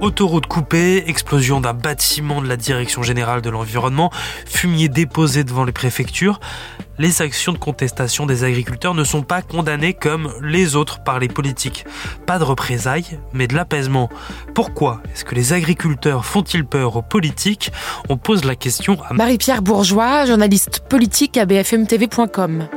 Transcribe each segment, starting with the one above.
Autoroute coupée, explosion d'un bâtiment de la Direction générale de l'environnement, fumier déposé devant les préfectures. Les actions de contestation des agriculteurs ne sont pas condamnées comme les autres par les politiques. Pas de représailles, mais de l'apaisement. Pourquoi est-ce que les agriculteurs font-ils peur aux politiques? On pose la question à Marie-Pierre Bourgeois, journaliste politique à bfmtv.com.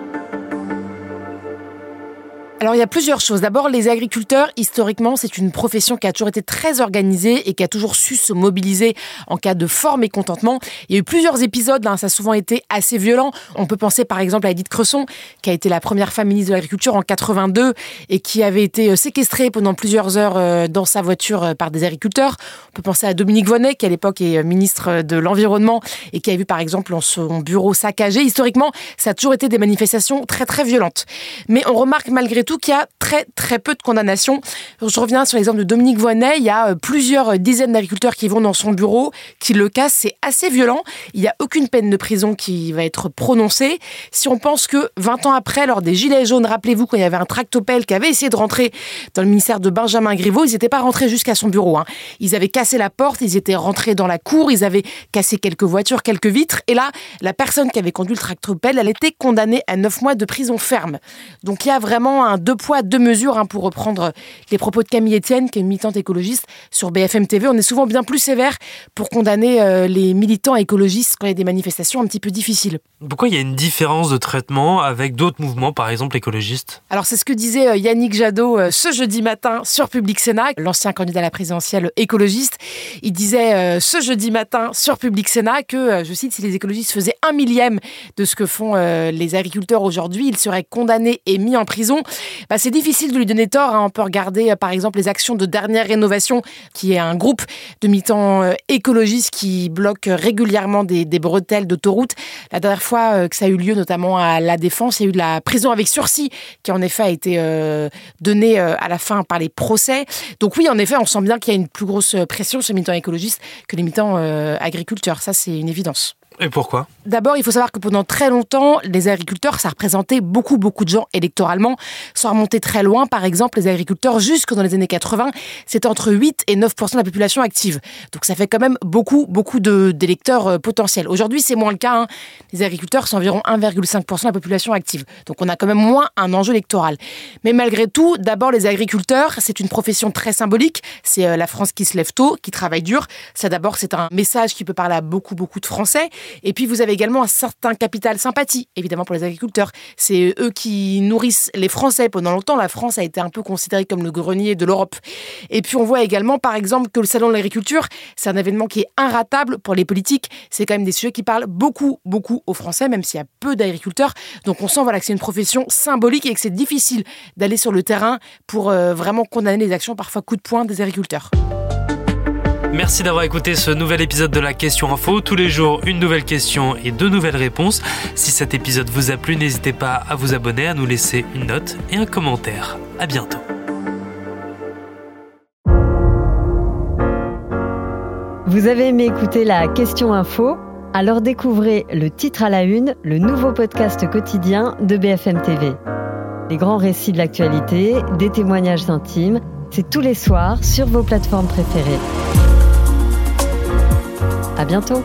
Alors il y a plusieurs choses. D'abord, les agriculteurs, historiquement, c'est une profession qui a toujours été très organisée et qui a toujours su se mobiliser en cas de fort mécontentement. Il y a eu plusieurs épisodes, hein, ça a souvent été assez violent. On peut penser par exemple à Edith Cresson, qui a été la première femme ministre de l'Agriculture en 82 et qui avait été euh, séquestrée pendant plusieurs heures euh, dans sa voiture euh, par des agriculteurs. On peut penser à Dominique Vonnet, qui à l'époque est ministre de l'Environnement et qui a vu par exemple son bureau saccagé. Historiquement, ça a toujours été des manifestations très très violentes. Mais on remarque malgré tout y a très très peu de condamnations. Je reviens sur l'exemple de Dominique Voinet. Il y a euh, plusieurs dizaines d'agriculteurs qui vont dans son bureau, qui le cassent. C'est assez violent. Il n'y a aucune peine de prison qui va être prononcée. Si on pense que 20 ans après, lors des Gilets jaunes, rappelez-vous quand il y avait un tractopelle qui avait essayé de rentrer dans le ministère de Benjamin Griveaux, ils n'étaient pas rentrés jusqu'à son bureau. Hein. Ils avaient cassé la porte, ils étaient rentrés dans la cour, ils avaient cassé quelques voitures, quelques vitres. Et là, la personne qui avait conduit le tractopelle, elle était condamnée à 9 mois de prison ferme. Donc il y a vraiment un deux poids, deux mesures, hein, pour reprendre les propos de Camille Etienne, qui est une militante écologiste sur BFM TV. On est souvent bien plus sévère pour condamner euh, les militants écologistes quand il y a des manifestations un petit peu difficiles. Pourquoi il y a une différence de traitement avec d'autres mouvements, par exemple écologistes? Alors c'est ce que disait euh, Yannick Jadot euh, ce jeudi matin sur Public Sénat, l'ancien candidat à la présidentielle écologiste. Il disait ce jeudi matin sur Public Sénat que, je cite, si les écologistes faisaient un millième de ce que font les agriculteurs aujourd'hui, ils seraient condamnés et mis en prison. Bah, c'est difficile de lui donner tort. Hein. On peut regarder euh, par exemple les actions de dernière rénovation, qui est un groupe de militants euh, écologistes qui bloquent régulièrement des, bretelles d'autoroute. La dernière fois euh, que ça a eu lieu, notamment à La Défense, il y a eu de la prison avec sursis qui en effet a été donnée à la fin par les procès. Donc oui, en effet, on sent bien qu'il y a une plus grosse pression sur les militants écologistes que les militants agriculteurs. Ça, c'est une évidence. Et pourquoi D'abord, il faut savoir que pendant très longtemps, les agriculteurs, ça représentait beaucoup, beaucoup de gens électoralement. Sans remonter très loin, par exemple, les agriculteurs, jusque dans les années 80, c'était entre 8 et 9% de la population active. Donc ça fait quand même beaucoup, beaucoup d'électeurs euh, potentiels. Aujourd'hui, c'est moins le cas. Hein. Les agriculteurs, c'est environ 1,5 de la population active. Donc on a quand même moins un enjeu électoral. Mais malgré tout, d'abord, les agriculteurs, c'est une profession très symbolique. C'est euh, la France qui se lève tôt, qui travaille dur. Ça, d'abord, c'est un message qui peut parler à beaucoup, beaucoup de Français. Et puis, vous avez également un certain capital sympathie, évidemment, pour les agriculteurs. C'est eux qui nourrissent les Français. Pendant longtemps, la France a été un peu considérée comme le grenier de l'Europe. Et puis, on voit également, par exemple, que le Salon de l'agriculture, c'est un événement qui est inratable pour les politiques. C'est quand même des sujets qui parlent beaucoup, beaucoup aux Français, même s'il y a peu d'agriculteurs. Donc, on sent voilà, que c'est une profession symbolique et que c'est difficile d'aller sur le terrain pour euh, vraiment condamner les actions, parfois coup de poing, des agriculteurs. Merci d'avoir écouté ce nouvel épisode de la Question Info. Tous les jours, une nouvelle question et deux nouvelles réponses. Si cet épisode vous a plu, n'hésitez pas à vous abonner, à nous laisser une note et un commentaire. À bientôt. Vous avez aimé écouter la Question Info? Alors découvrez le titre à la une, le nouveau podcast quotidien de BFM TV. Les grands récits de l'actualité, des témoignages intimes, c'est tous les soirs sur vos plateformes préférées. À bientôt!